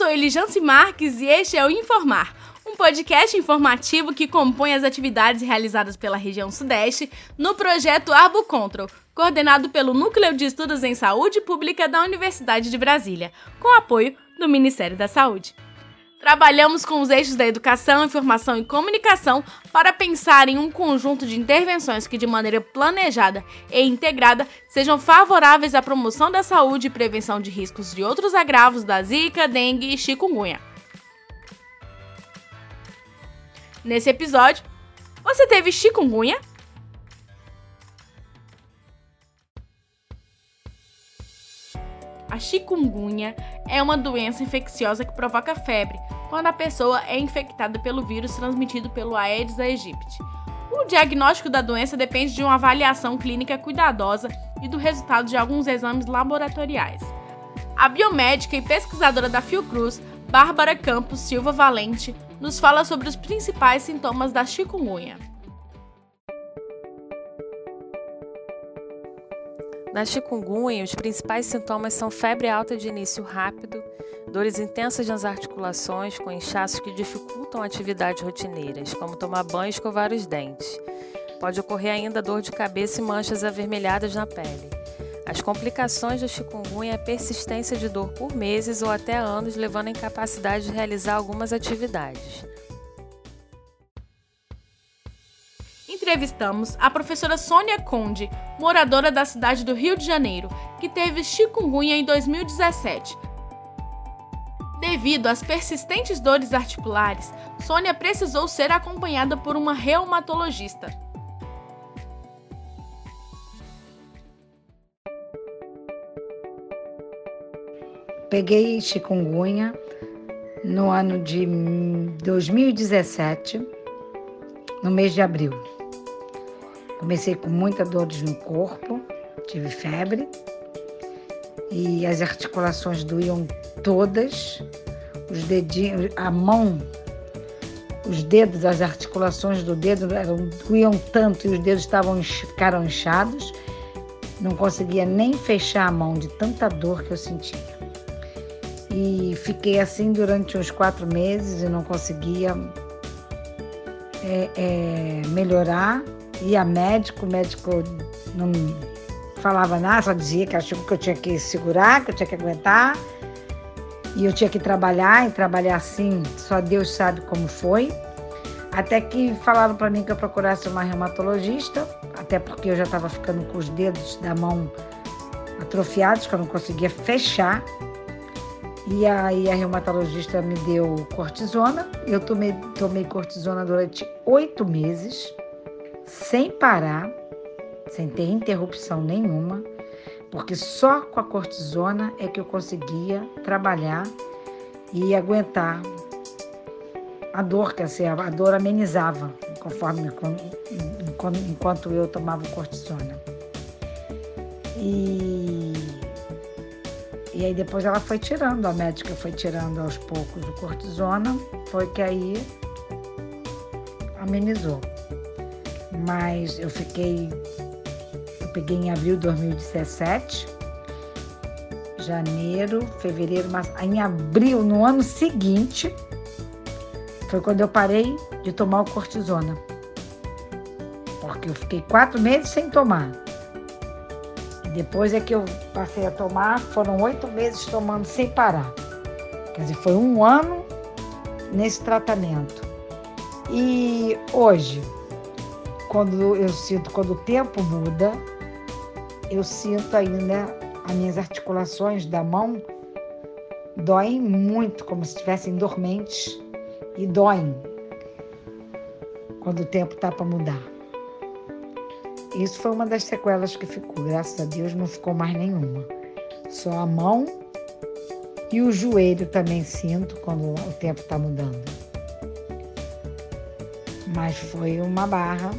sou Elijance Marques e este é o Informar, um podcast informativo que compõe as atividades realizadas pela região Sudeste no projeto Arbo Control, coordenado pelo Núcleo de Estudos em Saúde Pública da Universidade de Brasília, com apoio do Ministério da Saúde. Trabalhamos com os eixos da educação, informação e comunicação para pensar em um conjunto de intervenções que, de maneira planejada e integrada, sejam favoráveis à promoção da saúde e prevenção de riscos de outros agravos da Zika, dengue e chikungunya. Nesse episódio, você teve chikungunya? A chikungunya é uma doença infecciosa que provoca febre quando a pessoa é infectada pelo vírus transmitido pelo Aedes aegypti. O diagnóstico da doença depende de uma avaliação clínica cuidadosa e do resultado de alguns exames laboratoriais. A biomédica e pesquisadora da Fiocruz, Bárbara Campos Silva Valente, nos fala sobre os principais sintomas da chikungunya. Na chikungunya, os principais sintomas são febre alta de início rápido, dores intensas nas articulações com inchaços que dificultam atividades rotineiras, como tomar banho e escovar os dentes. Pode ocorrer ainda dor de cabeça e manchas avermelhadas na pele. As complicações da chikungunya é a persistência de dor por meses ou até anos, levando à incapacidade de realizar algumas atividades. Entrevistamos a professora Sônia Conde, moradora da cidade do Rio de Janeiro, que teve chikungunya em 2017. Devido às persistentes dores articulares, Sônia precisou ser acompanhada por uma reumatologista. Peguei chikungunya no ano de 2017, no mês de abril. Comecei com muita dores no corpo, tive febre e as articulações doíam todas, os dedinhos, a mão, os dedos, as articulações do dedo eram, doíam tanto e os dedos estavam ficaram inchados, não conseguia nem fechar a mão de tanta dor que eu sentia. E fiquei assim durante uns quatro meses e não conseguia é, é, melhorar ia médico, o médico não falava nada, só dizia que achou que eu tinha que segurar, que eu tinha que aguentar. E eu tinha que trabalhar, e trabalhar assim, só Deus sabe como foi. Até que falaram para mim que eu procurasse uma reumatologista, até porque eu já estava ficando com os dedos da mão atrofiados, que eu não conseguia fechar. E aí a reumatologista me deu cortisona. Eu tomei, tomei cortisona durante oito meses sem parar, sem ter interrupção nenhuma, porque só com a cortisona é que eu conseguia trabalhar e aguentar a dor, que assim, a dor amenizava conforme enquanto eu tomava cortisona. E, e aí depois ela foi tirando, a médica foi tirando aos poucos o cortisona, foi que aí amenizou mas eu fiquei. Eu peguei em abril de 2017, janeiro, fevereiro, mas em abril, no ano seguinte, foi quando eu parei de tomar o cortisona. Porque eu fiquei quatro meses sem tomar. Depois é que eu passei a tomar, foram oito meses tomando sem parar. Quer dizer, foi um ano nesse tratamento. E hoje, quando eu sinto, quando o tempo muda, eu sinto ainda as minhas articulações da mão doem muito, como se estivessem dormentes e doem quando o tempo está para mudar. Isso foi uma das sequelas que ficou. Graças a Deus não ficou mais nenhuma. Só a mão e o joelho também sinto quando o tempo está mudando. Mas foi uma barra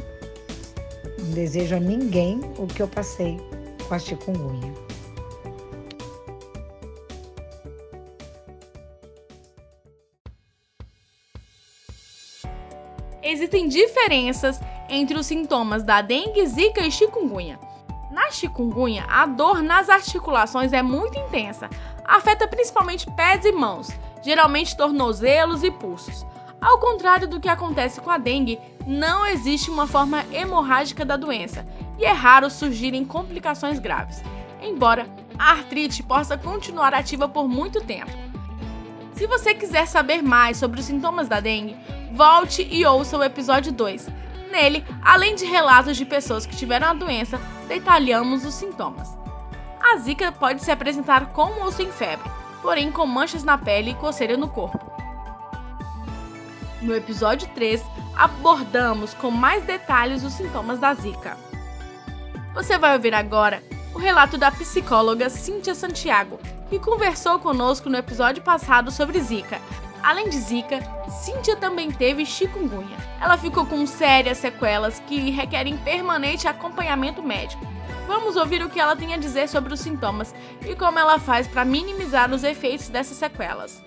desejo a ninguém o que eu passei com a chikungunya. Existem diferenças entre os sintomas da dengue, zika e chikungunya. Na chikungunya, a dor nas articulações é muito intensa, afeta principalmente pés e mãos, geralmente tornozelos e pulsos. Ao contrário do que acontece com a dengue, não existe uma forma hemorrágica da doença e é raro surgirem complicações graves, embora a artrite possa continuar ativa por muito tempo. Se você quiser saber mais sobre os sintomas da dengue, volte e ouça o episódio 2. Nele, além de relatos de pessoas que tiveram a doença, detalhamos os sintomas. A zika pode se apresentar com ou sem febre, porém com manchas na pele e coceira no corpo. No episódio 3, abordamos com mais detalhes os sintomas da Zika. Você vai ouvir agora o relato da psicóloga Cíntia Santiago, que conversou conosco no episódio passado sobre Zika. Além de Zika, Cíntia também teve chikungunya. Ela ficou com sérias sequelas que requerem permanente acompanhamento médico. Vamos ouvir o que ela tem a dizer sobre os sintomas e como ela faz para minimizar os efeitos dessas sequelas.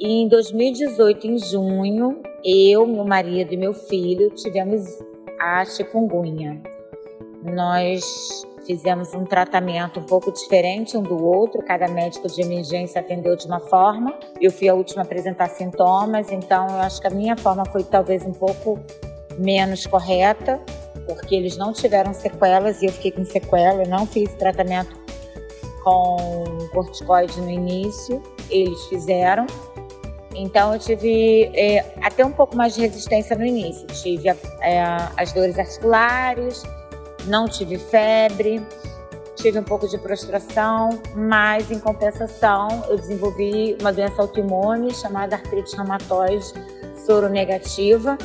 E em 2018, em junho, eu, meu marido e meu filho tivemos a chikungunya. Nós fizemos um tratamento um pouco diferente um do outro, cada médico de emergência atendeu de uma forma. Eu fui a última a apresentar sintomas, então eu acho que a minha forma foi talvez um pouco menos correta, porque eles não tiveram sequelas e eu fiquei com sequela, eu não fiz tratamento com corticoide no início, eles fizeram. Então eu tive é, até um pouco mais de resistência no início. Tive é, as dores articulares, não tive febre, tive um pouco de prostração, mas em compensação eu desenvolvi uma doença autoimune chamada artrite reumatoide soronegativa,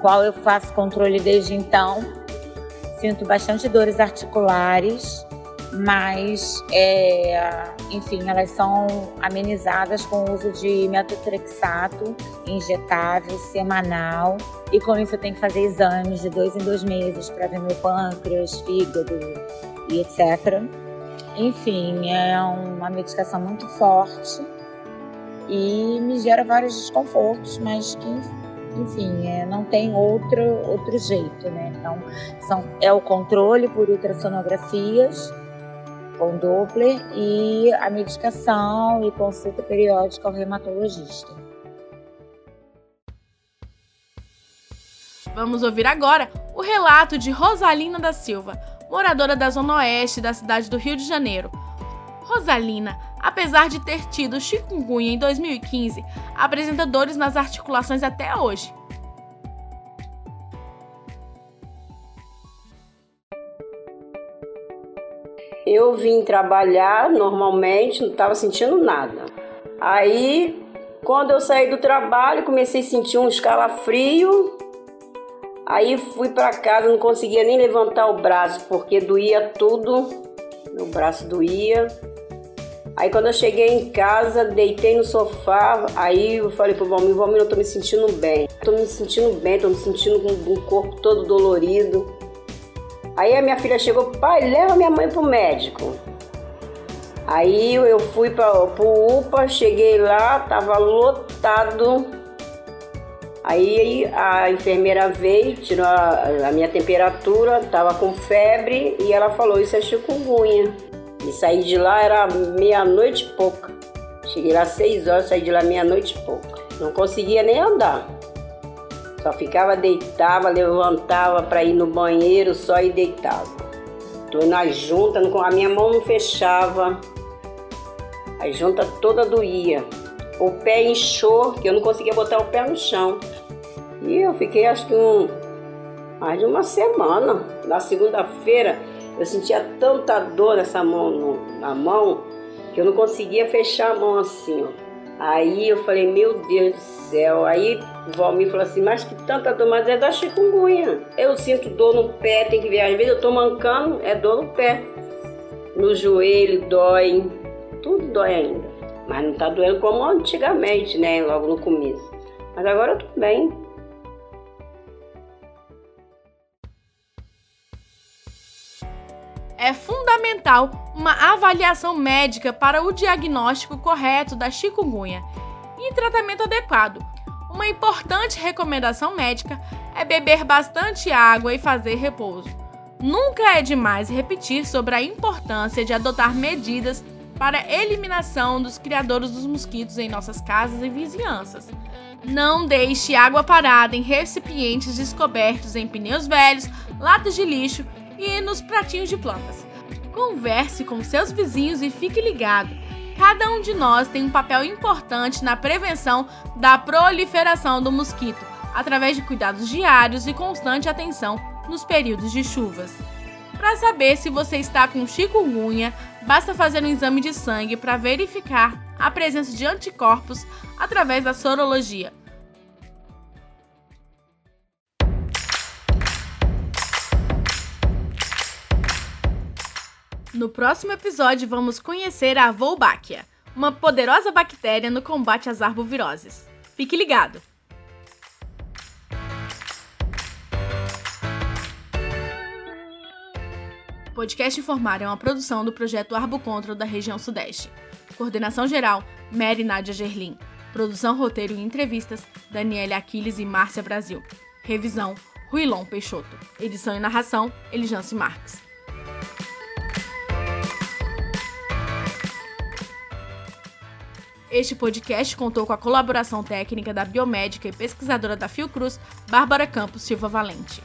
qual eu faço controle desde então. Sinto bastante dores articulares, mas, é, enfim, elas são amenizadas com o uso de metotrexato injetável semanal. E com isso eu tenho que fazer exames de dois em dois meses para ver meu pâncreas, fígado e etc. Enfim, é uma medicação muito forte e me gera vários desconfortos, mas que enfim, é, não tem outro, outro jeito, né? Então, são, é o controle por ultrassonografias com Doppler e a medicação e consulta periódica ao reumatologista. Vamos ouvir agora o relato de Rosalina da Silva, moradora da zona oeste da cidade do Rio de Janeiro. Rosalina, apesar de ter tido chikungunya em 2015, apresenta dores nas articulações até hoje. Eu vim trabalhar normalmente, não estava sentindo nada. Aí, quando eu saí do trabalho, comecei a sentir um escalafrio. Aí fui para casa, não conseguia nem levantar o braço porque doía tudo. Meu braço doía. Aí quando eu cheguei em casa, deitei no sofá, aí eu falei pro Valmir, Valmir, eu tô me sentindo bem. Tô me sentindo bem, tô me sentindo com o corpo todo dolorido. Aí a minha filha chegou, pai, leva minha mãe pro médico. Aí eu fui para pro UPA, cheguei lá, tava lotado. Aí a enfermeira veio, tirou a, a minha temperatura, tava com febre e ela falou: Isso é chikungunya. E saí de lá, era meia-noite e pouca. Cheguei lá seis horas, saí de lá meia-noite e pouca. Não conseguia nem andar. Só ficava deitava, levantava para ir no banheiro, só e deitava. Tô na junta, a minha mão não fechava. A junta toda doía. O pé inchou, que eu não conseguia botar o pé no chão. E eu fiquei acho que um, mais de uma semana. Na segunda-feira eu sentia tanta dor nessa mão, na mão, que eu não conseguia fechar a mão assim, ó. Aí eu falei, meu Deus do céu. Aí o Valmir falou assim, mas que tanta dor, mas é da chikungunya. Eu sinto dor no pé, tem que ver. Às vezes eu tô mancando, é dor no pé. No joelho dói, tudo dói ainda. Mas não tá doendo como antigamente, né? Logo no começo. Mas agora eu tô bem. É fundamental uma avaliação médica para o diagnóstico correto da chikungunya e tratamento adequado. Uma importante recomendação médica é beber bastante água e fazer repouso. Nunca é demais repetir sobre a importância de adotar medidas para eliminação dos criadores dos mosquitos em nossas casas e vizinhanças. Não deixe água parada em recipientes descobertos em pneus velhos, latas de lixo e nos pratinhos de plantas. Converse com seus vizinhos e fique ligado. Cada um de nós tem um papel importante na prevenção da proliferação do mosquito, através de cuidados diários e constante atenção nos períodos de chuvas. Para saber se você está com chikungunya, basta fazer um exame de sangue para verificar a presença de anticorpos através da sorologia. No próximo episódio, vamos conhecer a Wolbachia, uma poderosa bactéria no combate às arboviroses. Fique ligado! Podcast Informar é uma produção do projeto Arbocontrol da região Sudeste. Coordenação geral, Mary Nádia Gerlin. Produção, roteiro e entrevistas, Daniele Aquiles e Márcia Brasil. Revisão, Ruilon Peixoto. Edição e narração, Elijance Marques. Este podcast contou com a colaboração técnica da biomédica e pesquisadora da Fiocruz, Bárbara Campos Silva Valente.